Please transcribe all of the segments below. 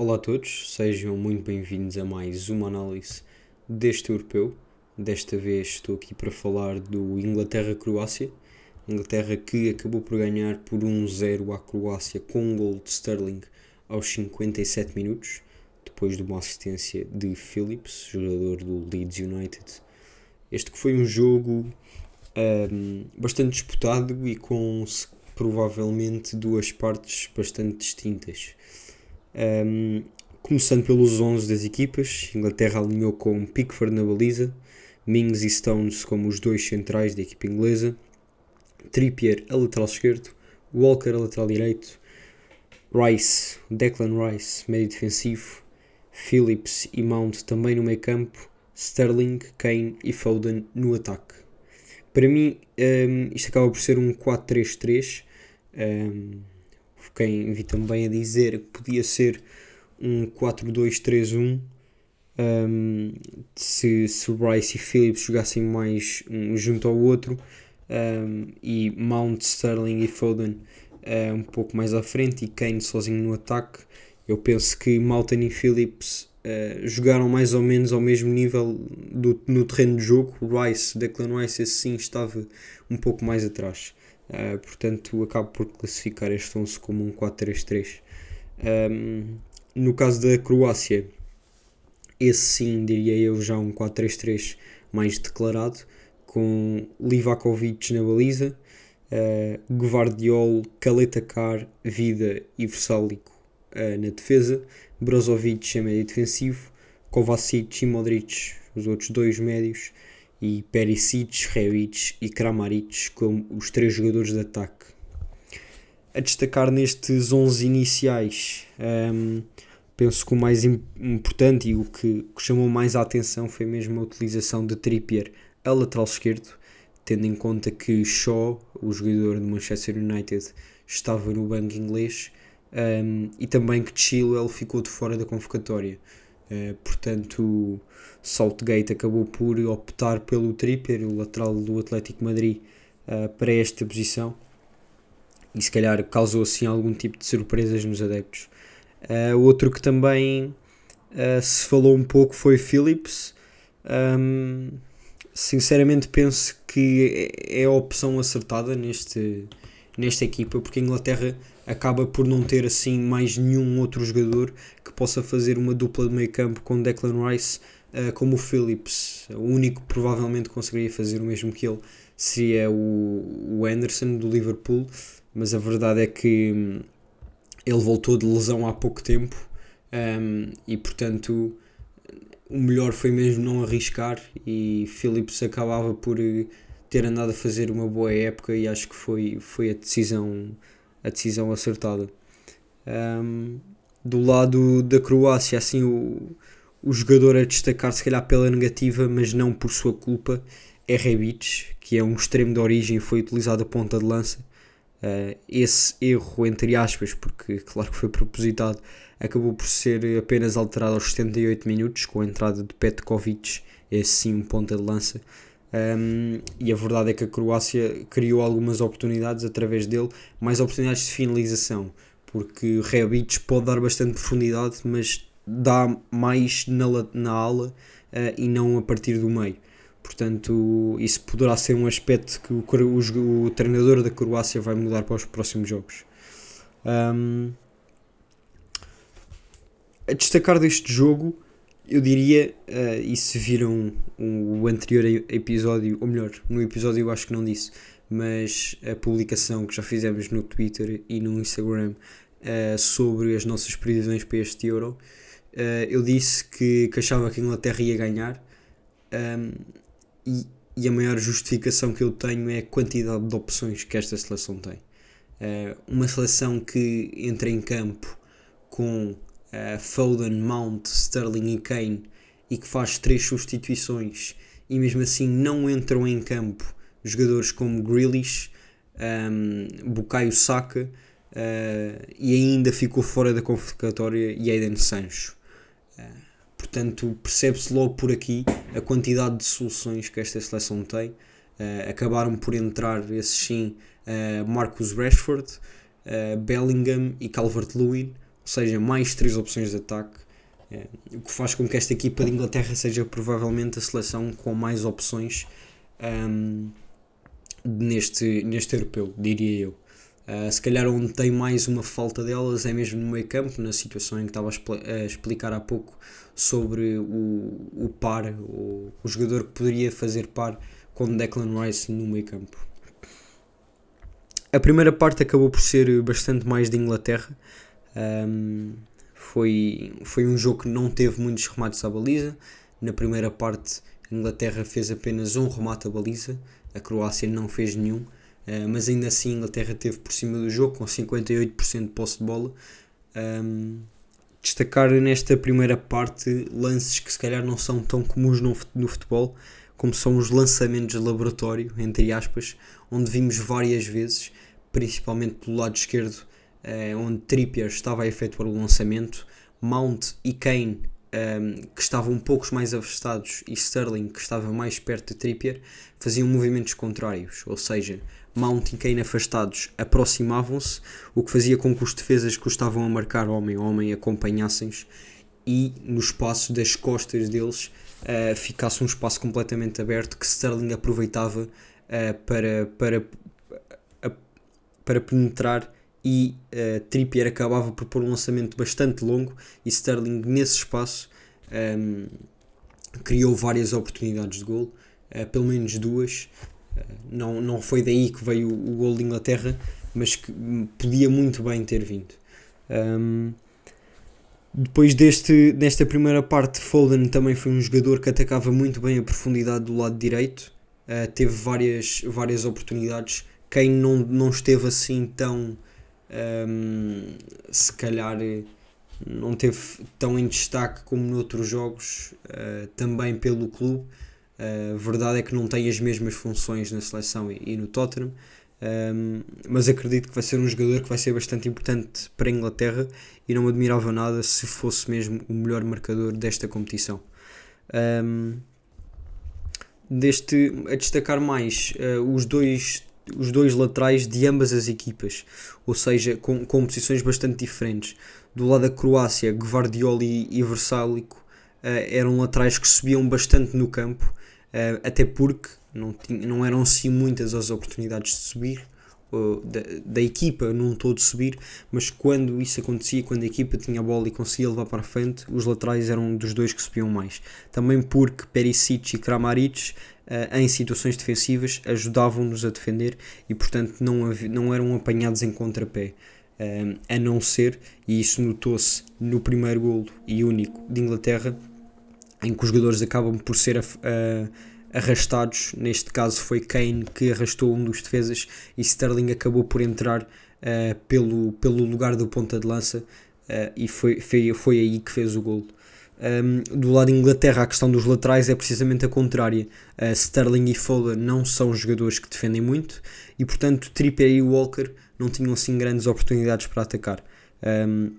Olá a todos, sejam muito bem-vindos a mais uma análise deste europeu. Desta vez estou aqui para falar do Inglaterra-Croácia. Inglaterra que acabou por ganhar por 1-0 à Croácia com um gol de Sterling aos 57 minutos, depois de uma assistência de Phillips, jogador do Leeds United. Este que foi um jogo um, bastante disputado e com provavelmente duas partes bastante distintas. Um, começando pelos 11 das equipas, Inglaterra alinhou com Pickford na baliza, Mings e Stones como os dois centrais da equipa inglesa, Trippier a lateral esquerdo, Walker a lateral direito, Rice, Declan Rice, meio defensivo, Phillips e Mount também no meio campo, Sterling, Kane e Foden no ataque. Para mim, um, isto acaba por ser um 4-3-3. Um, quem vi também a dizer que podia ser um 4-2-3-1 um, se, se Rice e Phillips jogassem mais um junto ao outro um, e Mount, Sterling e Foden uh, um pouco mais à frente e Kane sozinho no ataque. Eu penso que Malton e Phillips uh, jogaram mais ou menos ao mesmo nível do, no terreno de jogo. Rice, Declan Rice, esse sim estava um pouco mais atrás. Uh, portanto, acabo por classificar este 11 como um 4-3-3. Um, no caso da Croácia, esse sim, diria eu, já um 4-3-3 mais declarado, com Livakovic na baliza, uh, Gvardiol, Kaletakar, Vida e Versalico uh, na defesa, Brozovic a médio defensivo, Kovacic e Modric, os outros dois médios, e Perisic, Rebic e Kramaric como os três jogadores de ataque. A destacar nestes 11 iniciais, um, penso que o mais importante e o que, chamou mais a atenção foi mesmo a utilização de Trippier a lateral esquerdo, tendo em conta que Shaw, o jogador do Manchester United, estava no banco inglês um, e também que Chilwell ficou de fora da convocatória. Uh, portanto, Saltgate acabou por optar pelo Trippier, o lateral do Atlético Madrid, uh, para esta posição e se calhar causou assim algum tipo de surpresas nos adeptos. Uh, outro que também uh, se falou um pouco foi Phillips. Um, sinceramente penso que é, é a opção acertada neste, nesta equipa, porque a Inglaterra acaba por não ter assim mais nenhum outro jogador que possa fazer uma dupla de meio campo com Declan Rice uh, como o Phillips. O único que provavelmente conseguiria fazer o mesmo que ele seria o, o Anderson do Liverpool, mas a verdade é que hum, ele voltou de lesão há pouco tempo um, e portanto o melhor foi mesmo não arriscar e Phillips acabava por eh, ter andado a fazer uma boa época e acho que foi, foi a decisão a decisão acertada. Um, do lado da Croácia, assim, o, o jogador a destacar, se calhar pela negativa, mas não por sua culpa, é Rebic, que é um extremo de origem e foi utilizado a ponta de lança. Uh, esse erro, entre aspas, porque claro que foi propositado, acabou por ser apenas alterado aos 78 minutos, com a entrada de Petkovic, esse sim um ponta de lança. Um, e a verdade é que a Croácia criou algumas oportunidades através dele, mais oportunidades de finalização, porque Rebic pode dar bastante profundidade, mas dá mais na, na ala uh, e não a partir do meio. Portanto, isso poderá ser um aspecto que o, o, o treinador da Croácia vai mudar para os próximos jogos. Um, a destacar deste jogo, eu diria, uh, e se viram o, anterior episódio, ou melhor, no episódio eu acho que não disse, mas a publicação que já fizemos no Twitter e no Instagram uh, sobre as nossas previsões para este Euro, uh, eu disse que, que, achava que a Inglaterra ia ganhar um, e, e, a maior justificação que eu tenho é a quantidade de opções que esta seleção tem. Uma seleção que entra em campo com uh, Foden, Mount, Sterling e Kane e que faz três substituições e mesmo assim não entram em campo jogadores como Grealish, um, Bukayo Saka uh, e ainda ficou fora da convocatória Aiden Sancho. Portanto, percebe-se logo por aqui a quantidade de soluções que esta seleção tem. Uh, acabaram por entrar, esses sim, uh, Marcus Rashford, uh, Bellingham e Calvert-Lewin. Seja, mais três opções de ataque, é, o que faz com que esta equipa de Inglaterra seja provavelmente a seleção com mais opções um, neste, neste europeu, diria eu. Uh, se calhar onde tem mais uma falta delas é mesmo no meio campo, na situação em que estava a, expl a explicar há pouco sobre o, o par, o, o jogador que poderia fazer par com Declan Rice no meio campo. A primeira parte acabou por ser bastante mais de Inglaterra. Um, foi, foi um jogo que não teve muitos remates à baliza. Na primeira parte, a Inglaterra fez apenas um remate à baliza, a Croácia não fez nenhum. Uh, mas ainda assim a Inglaterra teve por cima do jogo com 58% de posse de bola. Um, destacar nesta primeira parte lances que se calhar não são tão comuns no, futebol, como são os lançamentos de laboratório, entre aspas, onde vimos várias vezes, principalmente pelo lado esquerdo, uh, onde Trippier estava a efetuar o lançamento, Mount e Kane um, que estavam um pouco mais afastados e Sterling, que estava mais perto de Trippier, faziam movimentos contrários, ou seja, Mount e Kane afastados aproximavam-se, o que fazia com que os defesas que estavam a marcar homem a homem acompanhassem-se e no espaço das costas deles uh, ficasse um espaço completamente aberto que Sterling aproveitava uh, para, para, para penetrar e uh, Trippier acabava por pôr um lançamento bastante longo e Sterling nesse espaço um, ehm, criou várias oportunidades de gol, uh, pelo menos duas. Uh, não, não foi daí que veio o, o gol de Inglaterra, mas que podia muito bem ter vindo. Um, ehm, depois deste, desta primeira parte, Foden também foi um jogador que atacava muito bem a profundidade do lado direito, teve várias, várias oportunidades. Quem não, não esteve assim tão um, se calhar não teve tão em destaque como noutros jogos, uh, também pelo clube. A uh, verdade é que não tem as mesmas funções na seleção e, e no Tottenham, um, mas acredito que vai ser um jogador que vai ser bastante importante para a Inglaterra e não admirava nada se fosse mesmo o melhor marcador desta competição. Um, deste, a destacar mais, uh, os dois os dois laterais de ambas as equipas, ou seja, com, com posições bastante diferentes. Do lado da Croácia, Gvardioli e Versálico uh, eram laterais que subiam bastante no campo, uh, até porque não, tinha, não eram assim muitas as oportunidades de subir, da, da equipa num todo subir, mas quando isso acontecia, quando a equipa tinha a bola e conseguia levar para a frente, os laterais eram dos dois que subiam mais. Também porque Perisic e Kramaric em situações defensivas ajudavam-nos a defender e, portanto, não, não eram apanhados em contrapé. Uh, a não ser, e isso notou-se no primeiro golo e único de Inglaterra, em que os jogadores acabam por ser uh, arrastados. Neste caso foi Kane que arrastou um dos defesas e Sterling acabou por entrar uh, pelo, pelo lugar do ponta de lança uh, e foi, foi, foi aí que fez o golo. Um, do lado de Inglaterra, a questão dos laterais é precisamente a contrária. Uh, Sterling e Foden não são jogadores que defendem muito e, portanto, Trippier e Walker não tinham assim grandes oportunidades para atacar. Um,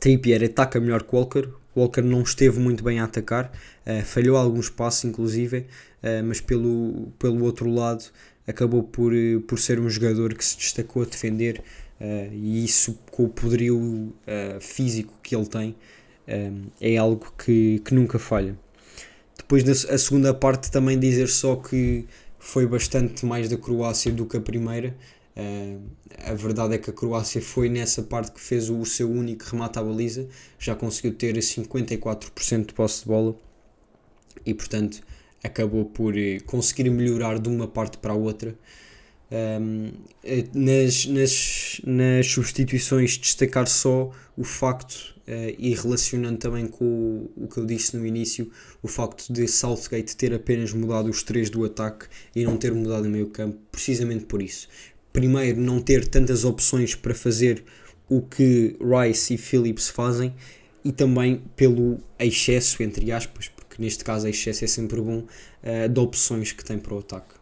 Trippier ataca melhor que Walker. Walker não esteve muito bem a atacar, uh, falhou alguns passos, inclusive, uh, mas pelo, pelo outro lado acabou por, por ser um jogador que se destacou a defender e isso com o poderio físico que ele tem é algo que, que nunca falha. Depois da a segunda parte também dizer só que foi bastante mais da Croácia do que a primeira. A verdade é que a Croácia foi nessa parte que fez o seu único remate à baliza, já conseguiu ter 54% de posse de bola e, portanto, acabou por eh, conseguir melhorar de uma parte para a outra. Um, eh, nas, nas, nas substituições, destacar só o facto Uh, e relacionando também com o, o, que eu disse no início, o facto de Southgate ter apenas mudado os três do ataque e não ter mudado o meio campo, precisamente por isso. Primeiro, não ter tantas opções para fazer o que Rice e Phillips fazem e também pelo excesso, entre aspas, porque neste caso excesso é sempre bom, uh, de opções que tem para o ataque.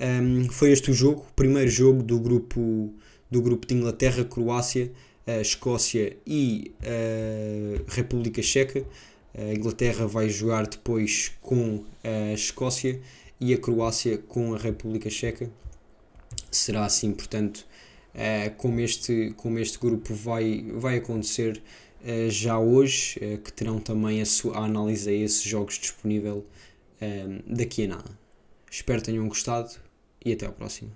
Um, foi este o jogo, o primeiro jogo do grupo, do grupo de Inglaterra, Croácia, a Escócia e a República Checa. A Inglaterra vai jogar depois com a Escócia e a Croácia com a República Checa. Será assim, portanto, uh, como, este, como este grupo vai, vai acontecer uh, já hoje, uh, que terão também a, sua, a análise a esses jogos disponível daqui a nada. Espero tenham gostado e até ao próximo.